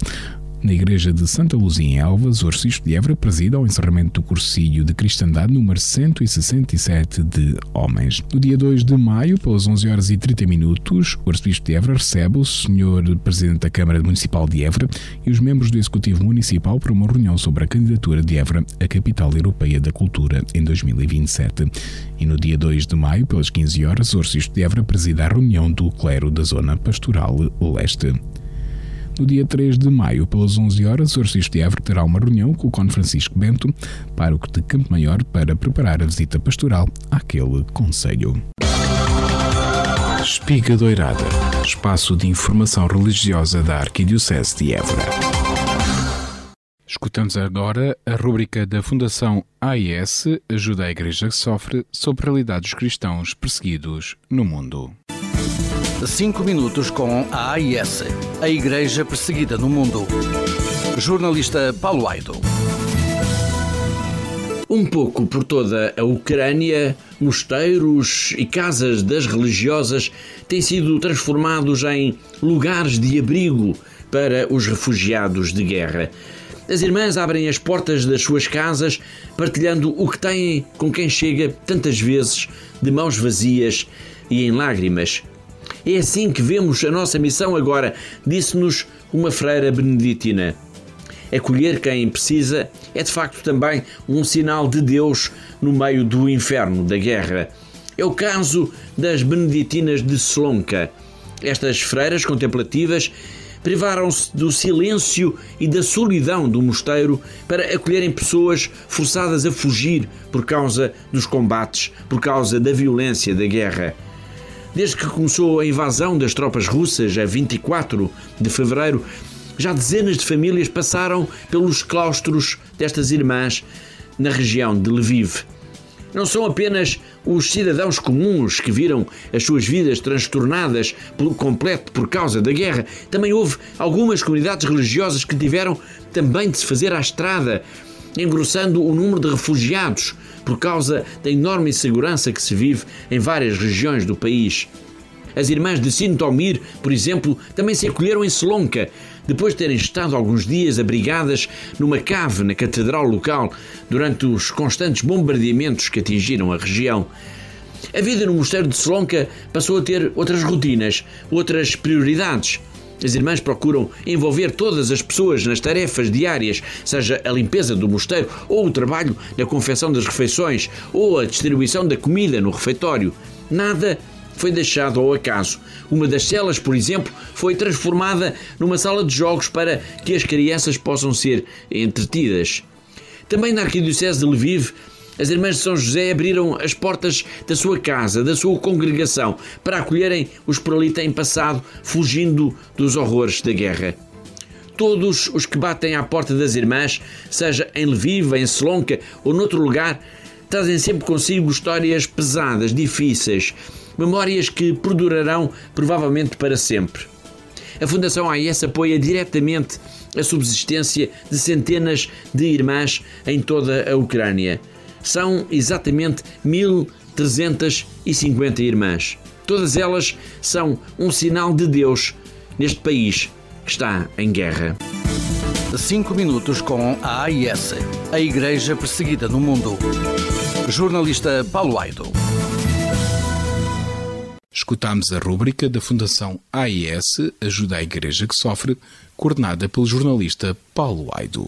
na Igreja de Santa Luzia em Elvas, o de Évora preside ao encerramento do cursilho de Cristandade número 167 de homens. No dia 2 de maio, pelas 11 horas e 30 minutos, o de Évora recebe o Sr. Presidente da Câmara Municipal de Évora e os membros do Executivo Municipal para uma reunião sobre a candidatura de Évora à Capital Europeia da Cultura em 2027. E no dia 2 de maio, pelas 15 horas, o de Évora preside a reunião do clero da Zona Pastoral Leste. No dia 3 de maio, pelas 11 horas, o Arcebispo de Évora terá uma reunião com o Conde Francisco Bento, pároco de Campo Maior, para preparar a visita pastoral àquele conselho. Espiga Doirada, espaço de informação religiosa da Arquidiocese de Évora. Escutamos agora a rúbrica da Fundação AIS Ajuda a Igreja que Sofre sobre a realidade dos cristãos perseguidos no mundo. Cinco minutos com a AIS, a Igreja Perseguida no Mundo. Jornalista Paulo Aido. Um pouco por toda a Ucrânia, mosteiros e casas das religiosas têm sido transformados em lugares de abrigo para os refugiados de guerra. As irmãs abrem as portas das suas casas, partilhando o que têm com quem chega tantas vezes de mãos vazias e em lágrimas. É assim que vemos a nossa missão agora, disse-nos uma freira beneditina. Acolher quem precisa é de facto também um sinal de Deus no meio do inferno da guerra. É o caso das beneditinas de Slonka. Estas freiras contemplativas privaram-se do silêncio e da solidão do mosteiro para acolherem pessoas forçadas a fugir por causa dos combates, por causa da violência da guerra. Desde que começou a invasão das tropas russas a 24 de fevereiro, já dezenas de famílias passaram pelos claustros destas irmãs na região de Lviv. Não são apenas os cidadãos comuns que viram as suas vidas transtornadas por completo por causa da guerra. Também houve algumas comunidades religiosas que tiveram também de se fazer à estrada, engrossando o número de refugiados por causa da enorme insegurança que se vive em várias regiões do país. As irmãs de Sintomir, por exemplo, também se acolheram em Selonca, depois de terem estado alguns dias abrigadas numa cave na catedral local durante os constantes bombardeamentos que atingiram a região. A vida no mosteiro de Selonca passou a ter outras rotinas, outras prioridades. As irmãs procuram envolver todas as pessoas nas tarefas diárias, seja a limpeza do mosteiro, ou o trabalho na confecção das refeições, ou a distribuição da comida no refeitório. Nada foi deixado ao acaso. Uma das celas, por exemplo, foi transformada numa sala de jogos para que as crianças possam ser entretidas. Também na Arquidiocese de Lviv, as Irmãs de São José abriram as portas da sua casa, da sua congregação, para acolherem os por ali têm passado, fugindo dos horrores da guerra. Todos os que batem à porta das Irmãs, seja em Lviv, em Slonka ou noutro lugar, trazem sempre consigo histórias pesadas, difíceis, memórias que perdurarão provavelmente para sempre. A Fundação AIS apoia diretamente a subsistência de centenas de irmãs em toda a Ucrânia. São exatamente 1.350 irmãs. Todas elas são um sinal de Deus neste país que está em guerra. Cinco minutos com a AIS, a Igreja Perseguida no Mundo. Jornalista Paulo Aido. Escutámos a rúbrica da Fundação AIS Ajuda a Igreja que Sofre, coordenada pelo jornalista Paulo Aido.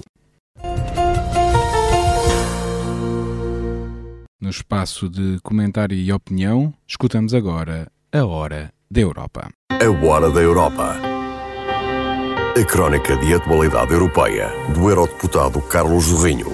No espaço de comentário e opinião, escutamos agora a Hora da Europa. A Hora da Europa. A crónica de atualidade europeia do eurodeputado Carlos Zorrinho.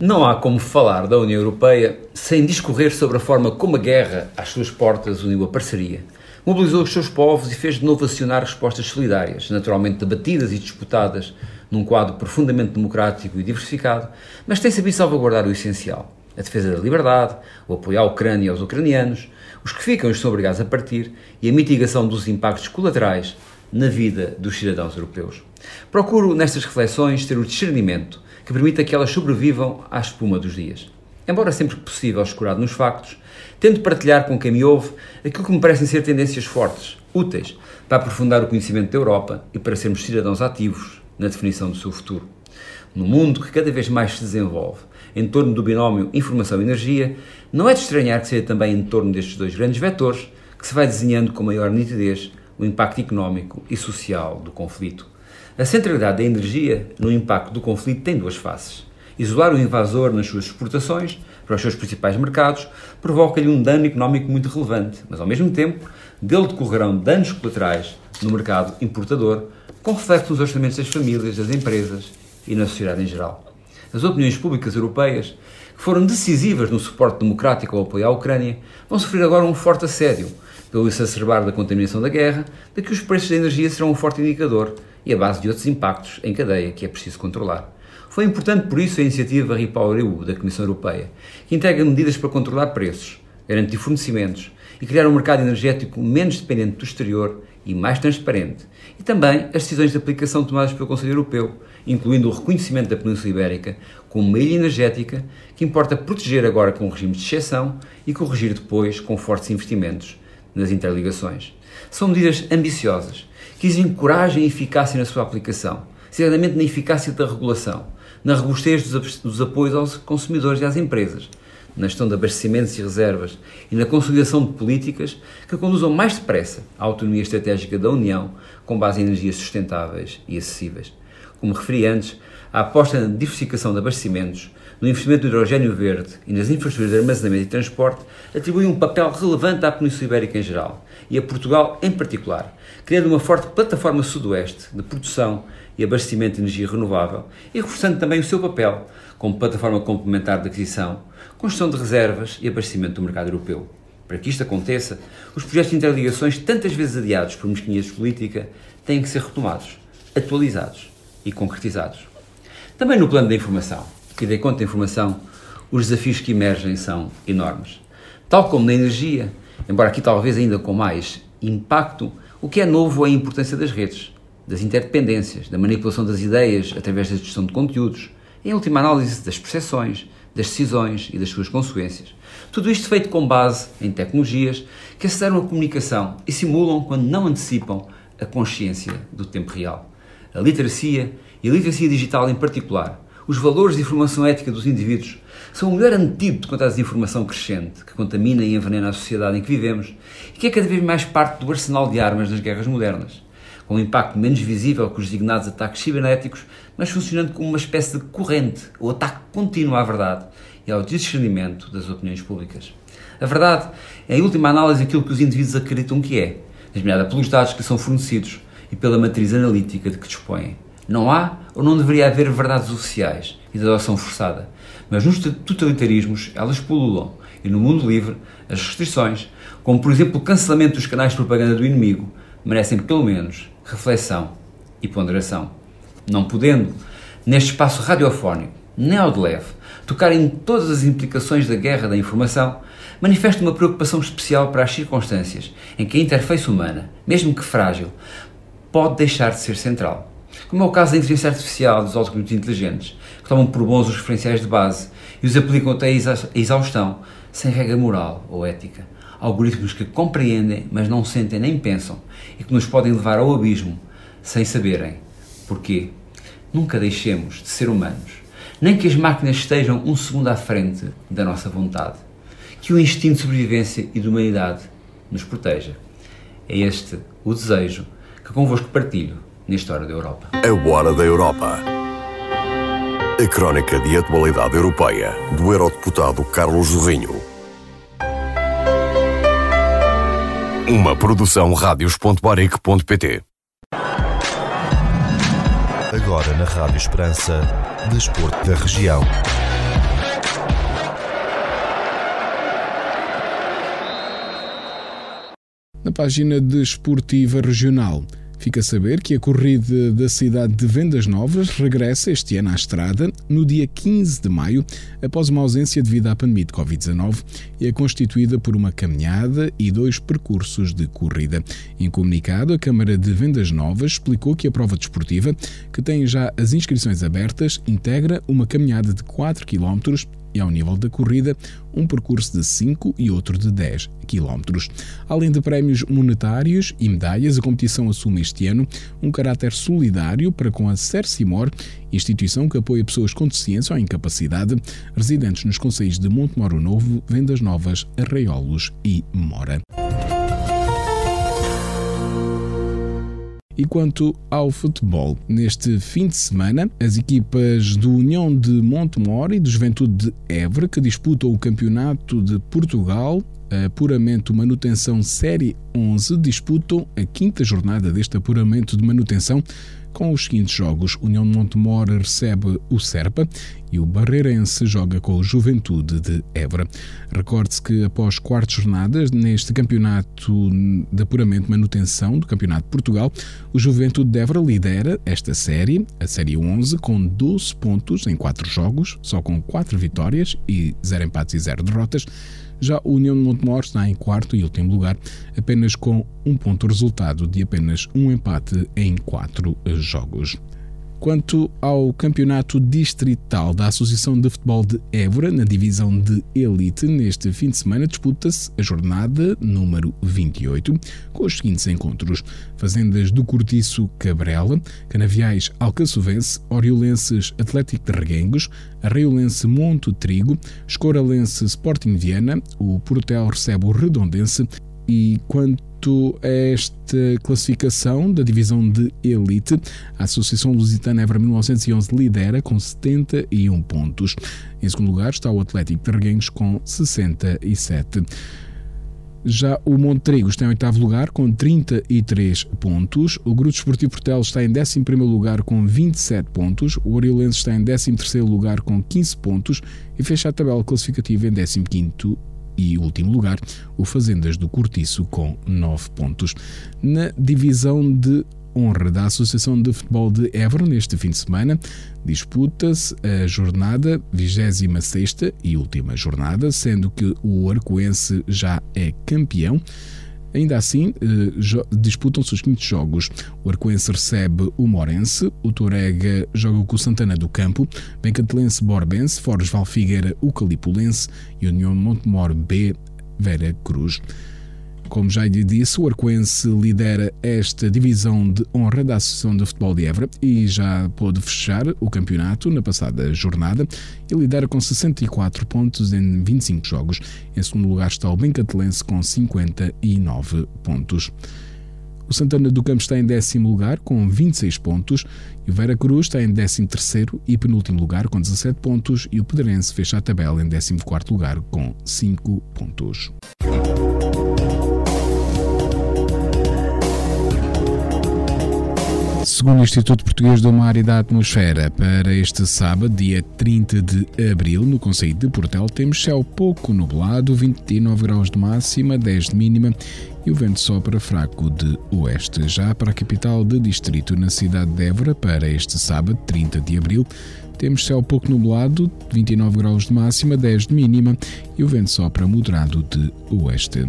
Não há como falar da União Europeia sem discorrer sobre a forma como a guerra às suas portas uniu a parceria, mobilizou os seus povos e fez de novo acionar respostas solidárias, naturalmente debatidas e disputadas num quadro profundamente democrático e diversificado, mas tem sabido salvaguardar o essencial a defesa da liberdade, o apoio à Ucrânia e aos ucranianos, os que ficam e estão obrigados a partir e a mitigação dos impactos colaterais na vida dos cidadãos europeus. Procuro, nestas reflexões, ter o discernimento que permita que elas sobrevivam à espuma dos dias. Embora sempre possível escurado nos factos, tento partilhar com quem me ouve aquilo que me parecem ser tendências fortes, úteis, para aprofundar o conhecimento da Europa e para sermos cidadãos ativos na definição do seu futuro. No mundo que cada vez mais se desenvolve em torno do binómio informação-energia, não é de estranhar que seja também em torno destes dois grandes vetores que se vai desenhando com maior nitidez o impacto económico e social do conflito. A centralidade da energia no impacto do conflito tem duas faces. Isolar o invasor nas suas exportações para os seus principais mercados provoca-lhe um dano económico muito relevante, mas ao mesmo tempo dele decorrerão danos colaterais no mercado importador, com reflexo nos orçamentos das famílias, das empresas e na sociedade em geral as opiniões públicas europeias, que foram decisivas no suporte democrático ao apoio à Ucrânia, vão sofrer agora um forte assédio pelo exacerbar da contaminação da guerra, de que os preços da energia serão um forte indicador e a base de outros impactos em cadeia que é preciso controlar. Foi importante por isso a iniciativa REPowerEU da Comissão Europeia, que integra medidas para controlar preços, garantir fornecimentos e criar um mercado energético menos dependente do exterior e mais transparente, e também as decisões de aplicação tomadas pelo Conselho Europeu, incluindo o reconhecimento da Península Ibérica como uma ilha energética que importa proteger agora com um regime de exceção e corrigir depois com fortes investimentos nas interligações. São medidas ambiciosas que exigem coragem e eficácia na sua aplicação, sinceramente na eficácia da regulação, na robustez dos apoios aos consumidores e às empresas, na gestão de abastecimentos e reservas e na consolidação de políticas que conduzam mais depressa à autonomia estratégica da União com base em energias sustentáveis e acessíveis. Como referi antes, a aposta na diversificação de abastecimentos, no investimento no hidrogênio verde e nas infraestruturas de armazenamento e transporte atribui um papel relevante à Península Ibérica em geral e a Portugal em particular, criando uma forte plataforma sudoeste de produção e abastecimento de energia renovável e reforçando também o seu papel como plataforma complementar de aquisição, construção de reservas e abastecimento do mercado europeu. Para que isto aconteça, os projetos de interligações, tantas vezes adiados por mesquinhas de política, têm que ser retomados, atualizados e concretizados. Também no plano da informação, que dê conta da informação, os desafios que emergem são enormes. Tal como na energia, embora aqui talvez ainda com mais impacto, o que é novo é a importância das redes, das interdependências, da manipulação das ideias através da gestão de conteúdos, em última análise das percepções, das decisões e das suas consequências. Tudo isto feito com base em tecnologias que aceleram a comunicação e simulam, quando não antecipam, a consciência do tempo real. A literacia e a literacia digital em particular, os valores de informação ética dos indivíduos, são o melhor antídoto contra a desinformação crescente que contamina e envenena a sociedade em que vivemos e que é cada vez mais parte do arsenal de armas das guerras modernas com um impacto menos visível que os designados ataques cibernéticos, mas funcionando como uma espécie de corrente ou ataque contínuo à verdade e ao discernimento das opiniões públicas. A verdade é, em última análise, aquilo que os indivíduos acreditam que é, examinada pelos dados que são fornecidos e pela matriz analítica de que dispõem. Não há ou não deveria haver verdades oficiais e de adoção forçada, mas nos totalitarismos elas pululam e no mundo livre as restrições, como por exemplo o cancelamento dos canais de propaganda do inimigo, merecem pelo menos reflexão e ponderação. Não podendo, neste espaço radiofónico, nem ao de leve, tocar em todas as implicações da guerra da informação, manifesta uma preocupação especial para as circunstâncias em que a interface humana, mesmo que frágil, pode deixar de ser central. Como é o caso da inteligência artificial dos algoritmos inteligentes, que tomam por bons os referenciais de base e os aplicam até a exaustão, sem regra moral ou ética algoritmos que compreendem, mas não sentem nem pensam e que nos podem levar ao abismo sem saberem porquê. Nunca deixemos de ser humanos, nem que as máquinas estejam um segundo à frente da nossa vontade. Que o instinto de sobrevivência e de humanidade nos proteja. É este o desejo que convosco partilho nesta Hora da Europa. A Hora da Europa. A crónica de atualidade europeia do eurodeputado Carlos Jorrinho. Uma produção radios.baric.pt Agora na Rádio Esperança, Desporto da Região. Na página Desportiva Regional, Fica a saber que a corrida da cidade de Vendas Novas regressa este ano à estrada no dia 15 de maio, após uma ausência devido à pandemia de Covid-19, e é constituída por uma caminhada e dois percursos de corrida. Em comunicado, a Câmara de Vendas Novas explicou que a prova desportiva, que tem já as inscrições abertas, integra uma caminhada de 4 km e, ao nível da corrida, um percurso de 5 e outro de 10 km. Além de prémios monetários e medalhas, a competição assume este ano um caráter solidário para com a Cercimor, instituição que apoia pessoas com deficiência ou incapacidade, residentes nos conselhos de Montemoro Novo, Vendas Novas, Arraiolos e Mora. E quanto ao futebol, neste fim de semana, as equipas do União de Montemor e do Juventude de Évora, que disputam o Campeonato de Portugal Apuramento Manutenção Série 11 disputam a quinta jornada deste apuramento de manutenção com os seguintes jogos. União de Montemor recebe o Serpa e o Barreirense joga com o Juventude de Évora. Recorde-se que após quatro jornadas neste campeonato de apuramento manutenção do Campeonato de Portugal, o Juventude de Évora lidera esta série, a série 11, com 12 pontos em quatro jogos, só com quatro vitórias e zero empates e zero derrotas. Já o União de Montemor está em quarto e último lugar, apenas com um ponto resultado de apenas um empate em quatro jogos. Quanto ao Campeonato Distrital da Associação de Futebol de Évora, na divisão de Elite, neste fim de semana disputa-se a jornada número 28, com os seguintes encontros: Fazendas do Cortiço Cabrela, Canaviais Alcaçovense, Oriolenses Atlético de Reguengos, Arreiolense Monte Trigo, Escoralense Sporting Viana, o Portel recebe o Redondense e quanto a esta classificação da divisão de elite, a Associação Lusitana Évora 1911 lidera com 71 pontos. Em segundo lugar está o Atlético de Reguengos com 67. Já o Montrigo está em oitavo lugar com 33 pontos. O Grupo Esportivo Portel está em 11 lugar com 27 pontos. O Oriolense está em 13 lugar com 15 pontos e fecha a tabela classificativa em 15 e último lugar, o Fazendas do Cortiço com 9 pontos. Na divisão de honra da Associação de Futebol de Évora neste fim de semana. Disputa-se a jornada 26 e última jornada, sendo que o Arcoense já é campeão. Ainda assim, eh, disputam-se os seguintes jogos. O Arcoense recebe o Morense, o Torega joga com o Santana do Campo, Bencatelense Borbense, Foros Valfigueira, o Calipulense e União Montemor B, Vera Cruz. Como já lhe disse, o Arcoense lidera esta divisão de honra da Associação de Futebol de Évora e já pôde fechar o campeonato na passada jornada e lidera com 64 pontos em 25 jogos. Em segundo lugar está o Bencatelense com 59 pontos. O Santana do Campo está em décimo lugar com 26 pontos e o Vera Cruz está em décimo terceiro e penúltimo lugar com 17 pontos e o Pedrense fecha a tabela em décimo quarto lugar com 5 pontos. Segundo o Instituto Português do Mar e da Atmosfera, para este sábado, dia 30 de abril, no Conselho de Portel, temos céu pouco nublado, 29 graus de máxima, 10 de mínima e o vento sopra fraco de oeste. Já para a capital de distrito, na cidade de Évora, para este sábado, 30 de abril, temos céu pouco nublado, 29 graus de máxima, 10 de mínima e o vento sopra moderado de oeste.